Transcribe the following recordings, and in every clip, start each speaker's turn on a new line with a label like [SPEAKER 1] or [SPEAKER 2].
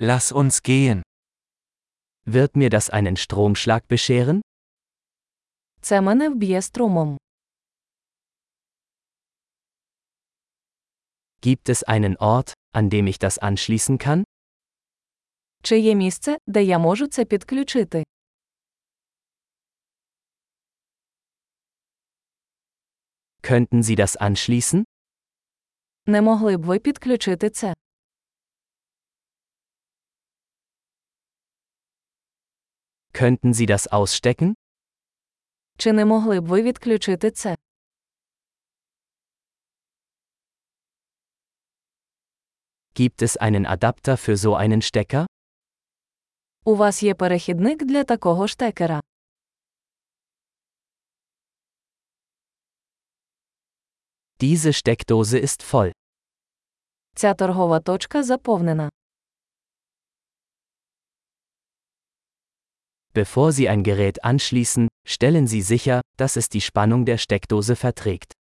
[SPEAKER 1] Lass uns gehen.
[SPEAKER 2] Wird mir das einen Stromschlag bescheren?
[SPEAKER 3] Це мене вб'є струмом.
[SPEAKER 2] Gibt es einen Ort, an dem ich das anschließen kann?
[SPEAKER 3] Чи є місце, де я можу це підключити?
[SPEAKER 2] Könnten Sie das anschließen?
[SPEAKER 3] Не могли б ви підключити це?
[SPEAKER 2] Könnten Sie das ausstecken?
[SPEAKER 3] Чи не могли б ви відключити це?
[SPEAKER 2] Gibt es einen Adapter für so einen Stecker?
[SPEAKER 3] У вас є перехідник для такого штекера.
[SPEAKER 2] Diese Steckdose ist voll.
[SPEAKER 3] Ця торгова точка заповнена.
[SPEAKER 2] Bevor Sie ein Gerät anschließen, stellen Sie sicher, dass es die Spannung der Steckdose verträgt.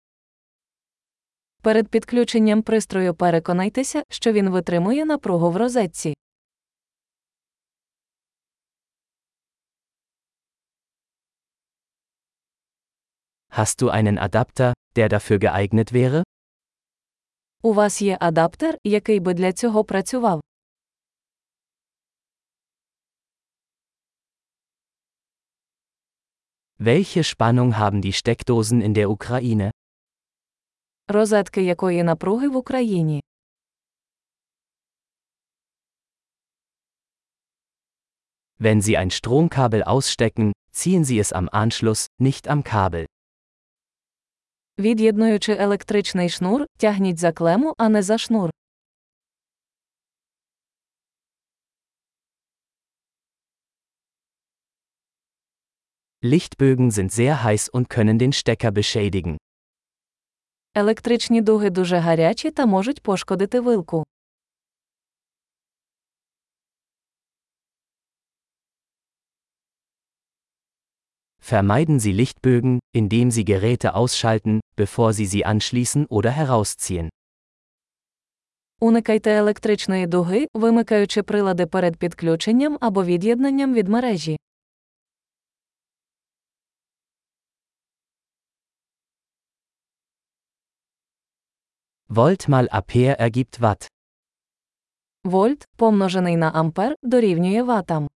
[SPEAKER 3] Перед підключенням пристрою переконайтеся, що він витримує напругу в розетці.
[SPEAKER 2] Hast du einen Adapter, der dafür geeignet wäre?
[SPEAKER 3] У вас є адаптер, який би для цього працював.
[SPEAKER 2] Welche Spannung haben die Steckdosen in der Ukraine?
[SPEAKER 3] Розетки якої напруги в Україні.
[SPEAKER 2] Wenn Sie ein Stromkabel ausstecken, ziehen Sie es am Anschluss, nicht am Kabel.
[SPEAKER 3] Від'єднуючи електричний шнур, тягніть за клему, а не за шнур.
[SPEAKER 2] Lichtbögen sind sehr heiß und können den Stecker beschädigen.
[SPEAKER 3] Електричні дуги дуже гарячі та можуть пошкодити вилку.
[SPEAKER 2] Vermeiden Sie Lichtbögen, indem Sie Geräte ausschalten, bevor Sie sie anschließen oder herausziehen.
[SPEAKER 3] Уникайте електричної дуги, вимикаючи прилади перед підключенням або від'єднанням від мережі.
[SPEAKER 2] Volt mal Ampere ergibt Watt.
[SPEAKER 3] Вольт, помножений на ампер, дорівнює ватам.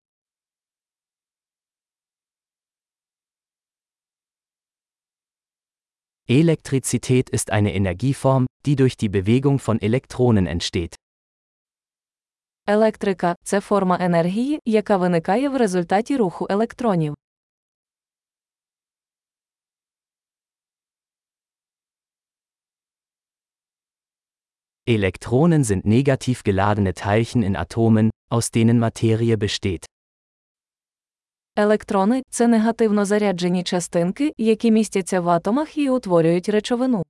[SPEAKER 2] Elektrizität ist eine Energieform, die durch die Bewegung von Elektronen entsteht.
[SPEAKER 3] Електрика це форма енергії, яка виникає в результаті руху електронів.
[SPEAKER 2] Elektronen sind negativ geladene Teilchen in Atomen, aus denen Materie besteht.
[SPEAKER 3] Електрони це негативно заряджені частинки, які містяться в атомах і утворюють речовину.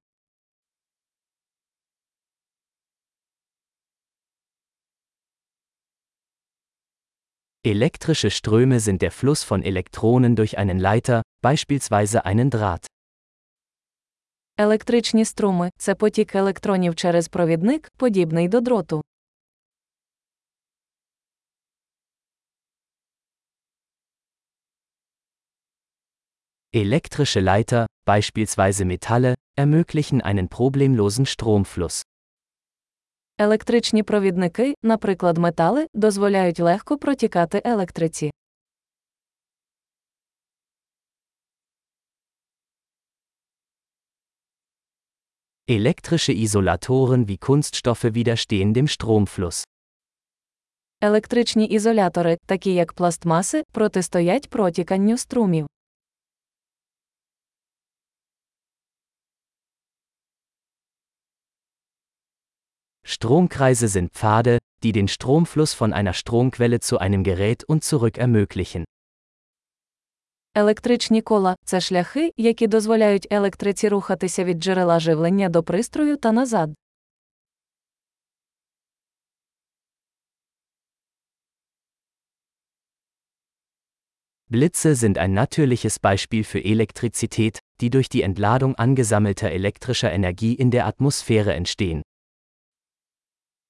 [SPEAKER 2] Elektrische Ströme sind der Fluss von Elektronen durch einen Leiter, beispielsweise einen Draht.
[SPEAKER 3] Електричні струми це потік електронів через провідник, подібний до дроту.
[SPEAKER 2] Elektrische Leiter, beispielsweise Metalle, ermöglichen einen problemlosen Stromfluss.
[SPEAKER 3] Електричні провідники, наприклад, метали, дозволяють легко протікати електриці.
[SPEAKER 2] Elektrische Isolatoren wie Kunststoffe widerstehen dem Stromfluss.
[SPEAKER 3] Електричні ізолятори, такі як пластмаси, протистоять протіканню струмів.
[SPEAKER 2] Stromkreise sind Pfade, die den Stromfluss von einer Stromquelle zu einem Gerät und zurück ermöglichen.
[SPEAKER 3] Електричні кола це шляхи, які дозволяють електриці рухатися від джерела живлення до пристрою та назад.
[SPEAKER 2] Blitze sind ein natürliches Beispiel für Elektrizität, die durch die Entladung angesammelter elektrischer Energie in der Atmosphäre entstehen.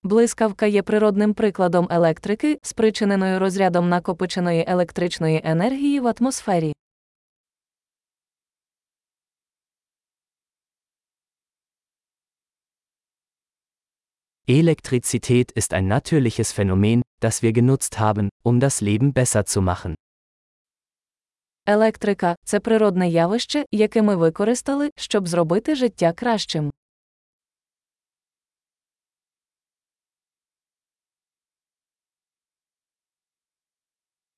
[SPEAKER 3] Блискавка є природним прикладом електрики, спричиненою розрядом накопиченої електричної енергії в атмосфері.
[SPEAKER 2] Elektrizität ist ein natürliches Phänomen, das wir genutzt haben, um das Leben besser zu machen.
[SPEAKER 3] Електрика це природне явище, яке ми використали, щоб зробити життя кращим.